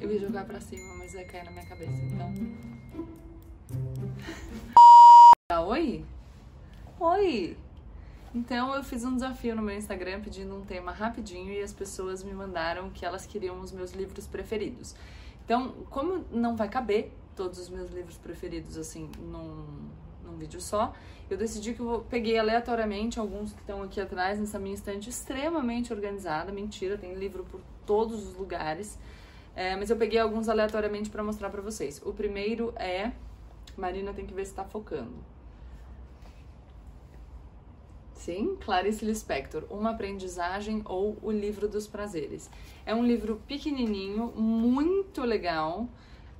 Eu ia jogar pra cima, mas ia cair na minha cabeça, então. Ah, oi? Oi! Então eu fiz um desafio no meu Instagram pedindo um tema rapidinho e as pessoas me mandaram que elas queriam os meus livros preferidos. Então, como não vai caber todos os meus livros preferidos assim num, num vídeo só, eu decidi que eu peguei aleatoriamente alguns que estão aqui atrás nessa minha estante extremamente organizada. Mentira, tem livro por todos os lugares. É, mas eu peguei alguns aleatoriamente para mostrar para vocês. O primeiro é. Marina tem que ver se tá focando. Sim, Clarice Lispector, Uma Aprendizagem ou O Livro dos Prazeres. É um livro pequenininho, muito legal.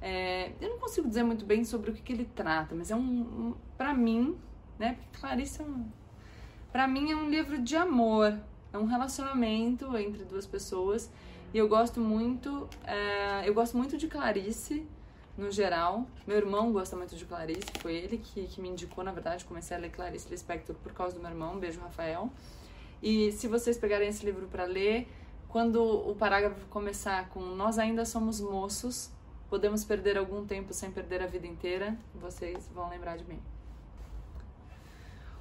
É, eu não consigo dizer muito bem sobre o que, que ele trata, mas é um, um para mim, né? Clarice é um, para mim é um livro de amor, é um relacionamento entre duas pessoas e eu gosto muito, é, eu gosto muito de Clarice no geral. Meu irmão gosta muito de Clarice, foi ele que, que me indicou, na verdade, comecei a ler Clarice Lispector por causa do meu irmão, beijo Rafael. E se vocês pegarem esse livro para ler, quando o parágrafo começar com Nós ainda somos moços, podemos perder algum tempo sem perder a vida inteira, vocês vão lembrar de mim.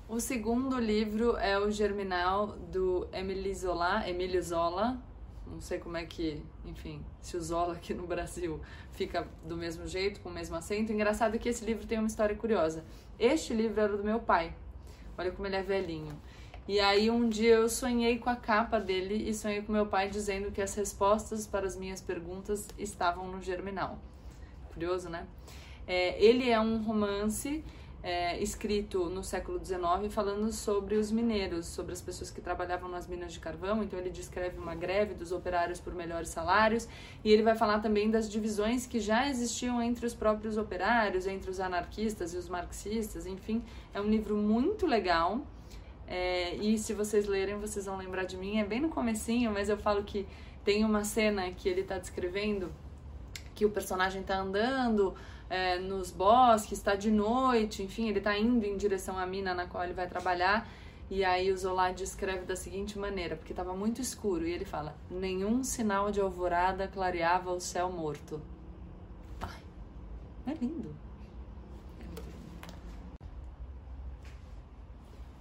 O segundo livro é o Germinal do Emile Zola, Zola, não sei como é que, enfim, se o Zola aqui no Brasil fica do mesmo jeito, com o mesmo acento. Engraçado que esse livro tem uma história curiosa. Este livro era do meu pai. Olha como ele é velhinho. E aí um dia eu sonhei com a capa dele e sonhei com meu pai dizendo que as respostas para as minhas perguntas estavam no Germinal. Curioso, né? É, ele é um romance é, escrito no século XIX falando sobre os mineiros, sobre as pessoas que trabalhavam nas minas de carvão. Então ele descreve uma greve dos operários por melhores salários e ele vai falar também das divisões que já existiam entre os próprios operários, entre os anarquistas e os marxistas. Enfim, é um livro muito legal. É, e se vocês lerem, vocês vão lembrar de mim. É bem no comecinho, mas eu falo que tem uma cena que ele está descrevendo que o personagem está andando é, nos bosques, está de noite, enfim, ele está indo em direção à mina na qual ele vai trabalhar. E aí o Zola descreve da seguinte maneira, porque estava muito escuro, e ele fala: nenhum sinal de alvorada clareava o céu morto. Ai, é lindo.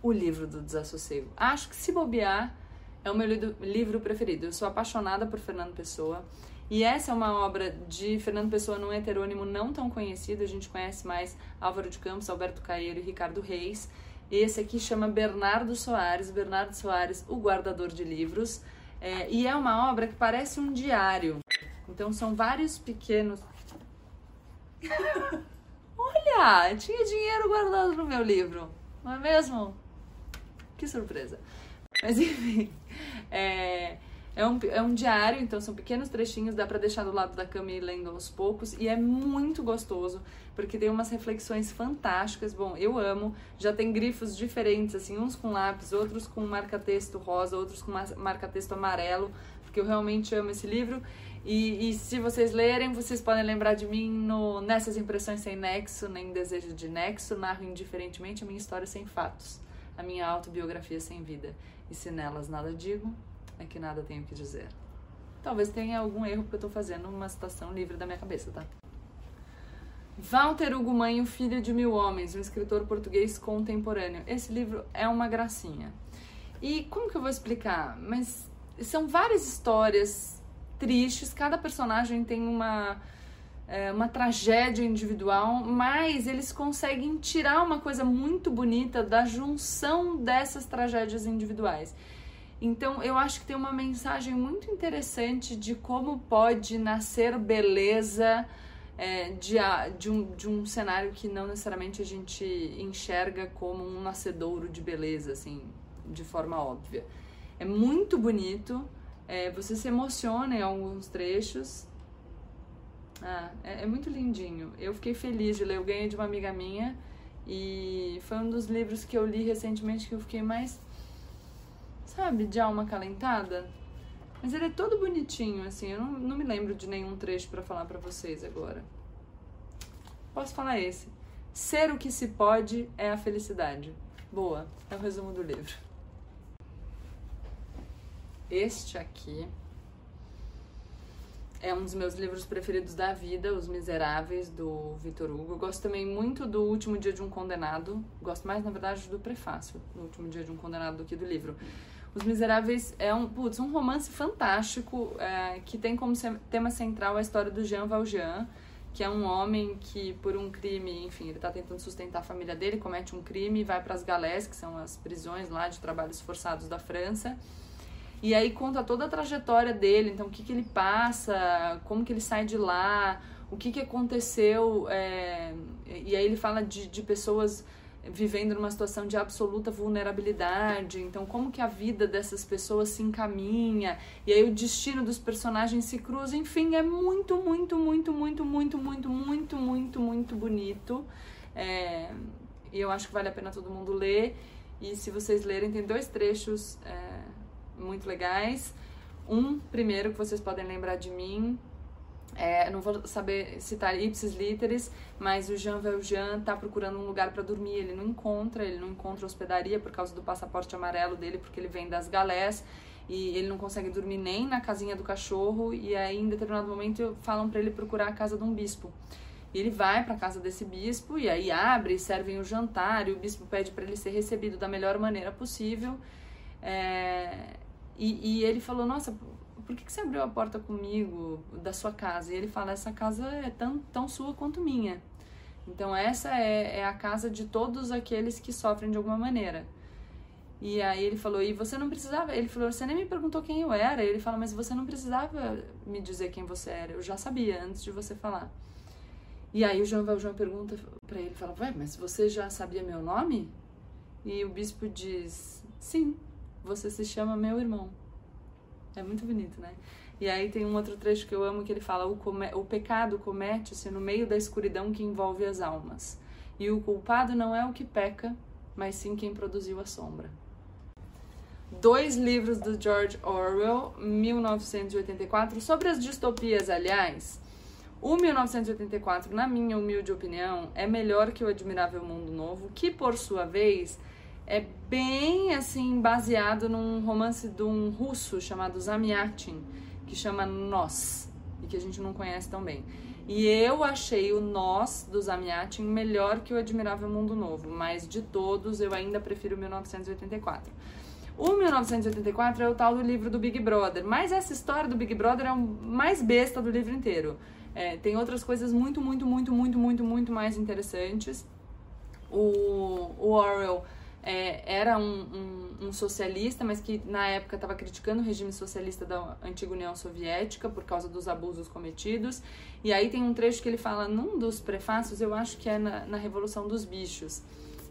O livro do desassossego. Acho que se bobear é o meu livro preferido. Eu sou apaixonada por Fernando Pessoa. E essa é uma obra de Fernando Pessoa num heterônimo não tão conhecido, a gente conhece mais Álvaro de Campos, Alberto Caeiro e Ricardo Reis. Esse aqui chama Bernardo Soares, Bernardo Soares, o guardador de livros. É, e é uma obra que parece um diário. Então são vários pequenos. Olha, tinha dinheiro guardado no meu livro, não é mesmo? Que surpresa. Mas enfim, é, é um, é um diário, então são pequenos trechinhos, dá para deixar do lado da cama e ir lendo aos poucos, e é muito gostoso, porque tem umas reflexões fantásticas. Bom, eu amo, já tem grifos diferentes, assim, uns com lápis, outros com marca-texto rosa, outros com marca-texto amarelo, porque eu realmente amo esse livro. E, e, se vocês lerem, vocês podem lembrar de mim no Nessas Impressões Sem Nexo, Nem Desejo de Nexo, narro indiferentemente a minha história sem fatos, a minha autobiografia sem vida. E se nelas nada digo, é que nada tenho que dizer. Talvez tenha algum erro porque eu tô fazendo uma citação livre da minha cabeça, tá? Walter Hugo Manho, Filho de Mil Homens, um escritor português contemporâneo. Esse livro é uma gracinha. E como que eu vou explicar? Mas são várias histórias tristes, cada personagem tem uma, é, uma tragédia individual, mas eles conseguem tirar uma coisa muito bonita da junção dessas tragédias individuais. Então, eu acho que tem uma mensagem muito interessante de como pode nascer beleza é, de, de, um, de um cenário que não necessariamente a gente enxerga como um nascedouro de beleza, assim, de forma óbvia. É muito bonito, é, você se emociona em alguns trechos. Ah, é, é muito lindinho. Eu fiquei feliz de ler, eu ganhei de uma amiga minha e foi um dos livros que eu li recentemente que eu fiquei mais sabe, de alma acalentada. Mas ele é todo bonitinho, assim. Eu não, não me lembro de nenhum trecho para falar para vocês agora. Posso falar esse. Ser o que se pode é a felicidade. Boa, é o resumo do livro. Este aqui é um dos meus livros preferidos da vida, Os Miseráveis, do Vitor Hugo. Eu gosto também muito do Último Dia de um Condenado. Gosto mais, na verdade, do prefácio do Último Dia de um Condenado do que do livro. Os Miseráveis é um, putz, um romance fantástico é, que tem como tema central a história do Jean Valjean, que é um homem que, por um crime, enfim, ele está tentando sustentar a família dele, comete um crime e vai para as galés, que são as prisões lá de trabalhos forçados da França e aí conta toda a trajetória dele, então o que, que ele passa, como que ele sai de lá, o que, que aconteceu. É... E aí ele fala de, de pessoas vivendo numa situação de absoluta vulnerabilidade, então como que a vida dessas pessoas se encaminha, e aí o destino dos personagens se cruza, enfim, é muito, muito, muito, muito, muito, muito, muito, muito, muito bonito. É... E eu acho que vale a pena todo mundo ler. E se vocês lerem, tem dois trechos. É muito legais. Um, primeiro, que vocês podem lembrar de mim, é, não vou saber citar ipsis literis, mas o Jean Valjean tá procurando um lugar para dormir, ele não encontra, ele não encontra hospedaria por causa do passaporte amarelo dele, porque ele vem das galés e ele não consegue dormir nem na casinha do cachorro e aí em determinado momento falam para ele procurar a casa de um bispo. E ele vai para a casa desse bispo e aí abre, servem o jantar e o bispo pede para ele ser recebido da melhor maneira possível. É, e, e ele falou: Nossa, por que, que você abriu a porta comigo da sua casa? E ele fala: Essa casa é tão, tão sua quanto minha. Então, essa é, é a casa de todos aqueles que sofrem de alguma maneira. E aí ele falou, e você não precisava. Ele falou, você nem me perguntou quem eu era. Ele fala, mas você não precisava me dizer quem você era. Eu já sabia antes de você falar. E aí o João Valjean pergunta para ele, fala, ué, mas você já sabia meu nome? E o bispo diz, sim você se chama meu irmão. É muito bonito, né? E aí tem um outro trecho que eu amo que ele fala: o, o pecado comete-se no meio da escuridão que envolve as almas. E o culpado não é o que peca, mas sim quem produziu a sombra. Dois livros do George Orwell, 1984, sobre as distopias, aliás. O 1984, na minha humilde opinião, é melhor que o Admirável Mundo Novo, que por sua vez é bem assim baseado num romance de um russo chamado Zamyatin, que chama Nós, e que a gente não conhece tão bem. E eu achei o Nós do Zamyatin melhor que o Admirável Mundo Novo, mas de todos eu ainda prefiro 1984. O 1984 é o tal do livro do Big Brother, mas essa história do Big Brother é o mais besta do livro inteiro. É, tem outras coisas muito, muito, muito, muito, muito, muito mais interessantes. O, o Orwell é, era um, um, um, socialista, mas que na época estava criticando o regime socialista da antiga União Soviética por causa dos abusos cometidos. E aí tem um trecho que ele fala num dos prefácios, eu acho que é na, na Revolução dos Bichos,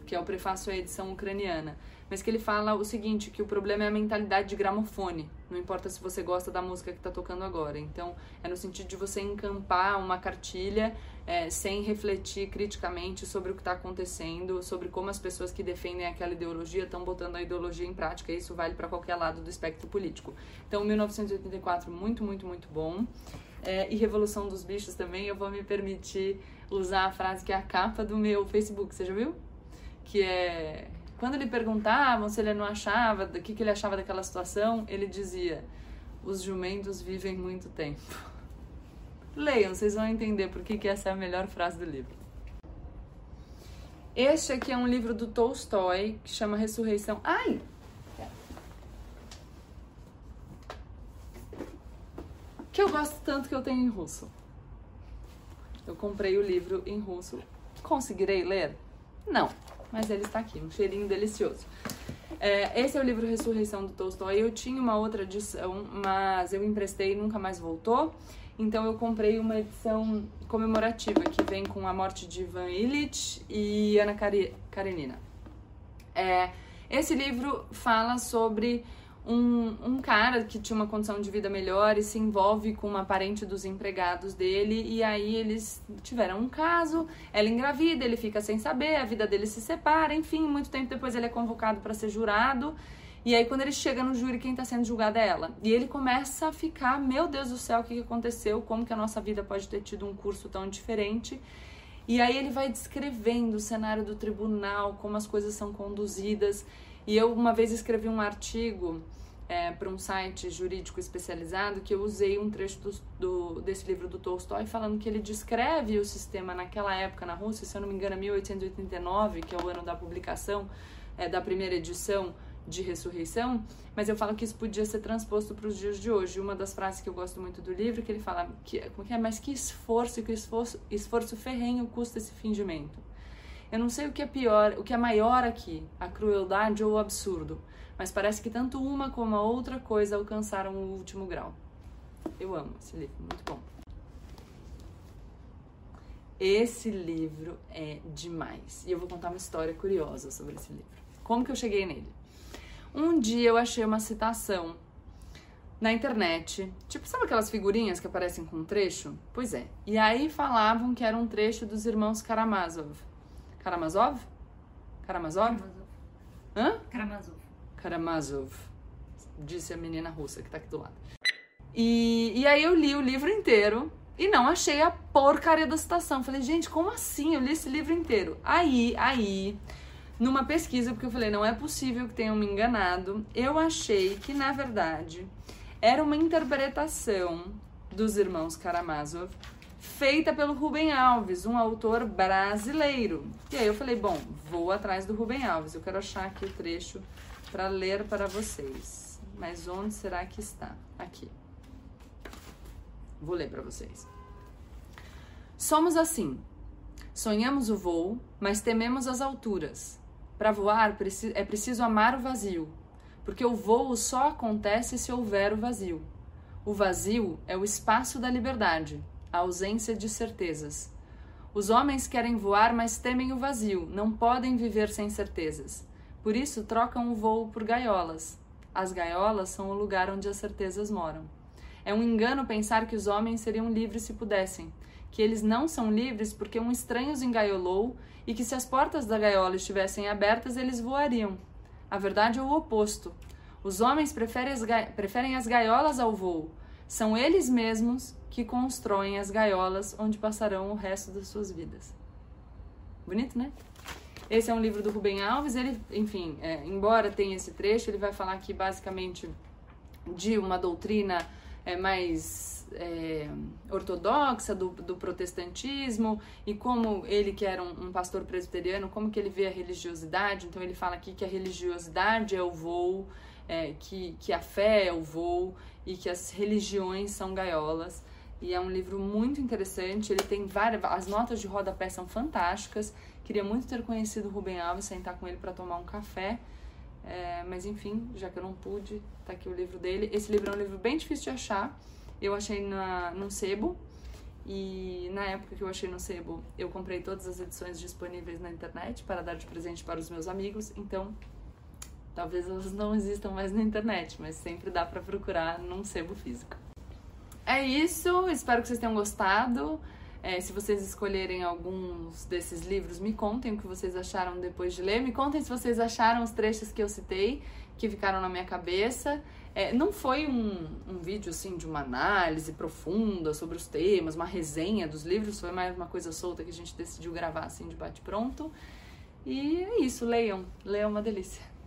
que é o prefácio à edição ucraniana mas que ele fala o seguinte, que o problema é a mentalidade de gramofone. Não importa se você gosta da música que está tocando agora. Então, é no sentido de você encampar uma cartilha é, sem refletir criticamente sobre o que está acontecendo, sobre como as pessoas que defendem aquela ideologia estão botando a ideologia em prática. Isso vale para qualquer lado do espectro político. Então, 1984, muito, muito, muito bom. É, e Revolução dos Bichos também, eu vou me permitir usar a frase que é a capa do meu Facebook, você já viu? Que é quando lhe perguntavam se ele não achava, o que, que ele achava daquela situação, ele dizia: os jumentos vivem muito tempo. Leiam, vocês vão entender por que, que essa é a melhor frase do livro. Este aqui é um livro do Tolstói que chama Ressurreição. Ai! Que eu gosto tanto que eu tenho em russo. Eu comprei o livro em russo. Conseguirei ler? Não mas ele está aqui, um cheirinho delicioso. É, esse é o livro Ressurreição do Tolstói. Eu tinha uma outra edição, mas eu emprestei e nunca mais voltou. Então eu comprei uma edição comemorativa que vem com a morte de Ivan Illich e Ana Karenina. É, esse livro fala sobre um, um cara que tinha uma condição de vida melhor e se envolve com uma parente dos empregados dele, e aí eles tiveram um caso, ela engravida, ele fica sem saber, a vida dele se separa, enfim, muito tempo depois ele é convocado para ser jurado. E aí, quando ele chega no júri, quem está sendo julgada é ela. E ele começa a ficar, meu Deus do céu, o que aconteceu? Como que a nossa vida pode ter tido um curso tão diferente? E aí ele vai descrevendo o cenário do tribunal, como as coisas são conduzidas. E eu uma vez escrevi um artigo é, para um site jurídico especializado que eu usei um trecho do, do, desse livro do Tolstói falando que ele descreve o sistema naquela época na Rússia, se eu não me engano, 1889, que é o ano da publicação é, da primeira edição de ressurreição, mas eu falo que isso podia ser transposto para os dias de hoje. Uma das frases que eu gosto muito do livro é que ele fala que, como que é, mas que esforço, que esforço, esforço ferrenho custa esse fingimento. Eu não sei o que é pior, o que é maior aqui, a crueldade ou o absurdo, mas parece que tanto uma como a outra coisa alcançaram o último grau. Eu amo esse livro, muito bom. Esse livro é demais. E eu vou contar uma história curiosa sobre esse livro. Como que eu cheguei nele? Um dia eu achei uma citação na internet. Tipo, sabe aquelas figurinhas que aparecem com um trecho? Pois é. E aí falavam que era um trecho dos irmãos Karamazov. Karamazov? Karamazov? Karamazov. Hã? Karamazov. Karamazov. Disse a menina russa que tá aqui do lado. E, e aí eu li o livro inteiro e não achei a porcaria da citação. Falei, gente, como assim? Eu li esse livro inteiro. Aí, aí, numa pesquisa, porque eu falei, não é possível que tenham me enganado, eu achei que, na verdade, era uma interpretação dos irmãos Karamazov feita pelo Rubem Alves, um autor brasileiro. E aí eu falei, bom, vou atrás do Rubem Alves. Eu quero achar aqui o trecho para ler para vocês. Mas onde será que está? Aqui. Vou ler para vocês. Somos assim. Sonhamos o voo, mas tememos as alturas. Para voar é preciso amar o vazio, porque o voo só acontece se houver o vazio. O vazio é o espaço da liberdade, a ausência de certezas. Os homens querem voar, mas temem o vazio, não podem viver sem certezas. Por isso trocam o voo por gaiolas. As gaiolas são o lugar onde as certezas moram. É um engano pensar que os homens seriam livres se pudessem, que eles não são livres porque um estranho os engaiolou e que se as portas da gaiola estivessem abertas, eles voariam. A verdade é o oposto. Os homens preferem as, gaiolas ao voo. São eles mesmos que constroem as gaiolas onde passarão o resto das suas vidas. Bonito, né? Esse é um livro do Rubem Alves. Ele, enfim, é, embora tenha esse trecho, ele vai falar aqui basicamente de uma doutrina é, mais é, ortodoxa do, do, protestantismo e como ele que era um, um, pastor presbiteriano, como que ele vê a religiosidade. Então ele fala aqui que a religiosidade é o voo, é, que, que a fé é o voo e que as religiões são gaiolas. E é um livro muito interessante. Ele tem várias, as notas de rodapé são fantásticas. Queria muito ter conhecido o Rubem Alves, sentar com ele para tomar um café. É, mas enfim, já que eu não pude, tá aqui o livro dele. Esse livro é um livro bem difícil de achar. Eu achei na, num sebo. E na época que eu achei no sebo, eu comprei todas as edições disponíveis na internet para dar de presente para os meus amigos. Então, talvez elas não existam mais na internet, mas sempre dá para procurar num sebo físico. É isso, espero que vocês tenham gostado. É, se vocês escolherem alguns desses livros, me contem o que vocês acharam depois de ler. Me contem se vocês acharam os trechos que eu citei, que ficaram na minha cabeça. É, não foi um, um vídeo assim de uma análise profunda sobre os temas, uma resenha dos livros, foi mais uma coisa solta que a gente decidiu gravar assim de bate-pronto. E é isso, leiam. Leiam é uma delícia.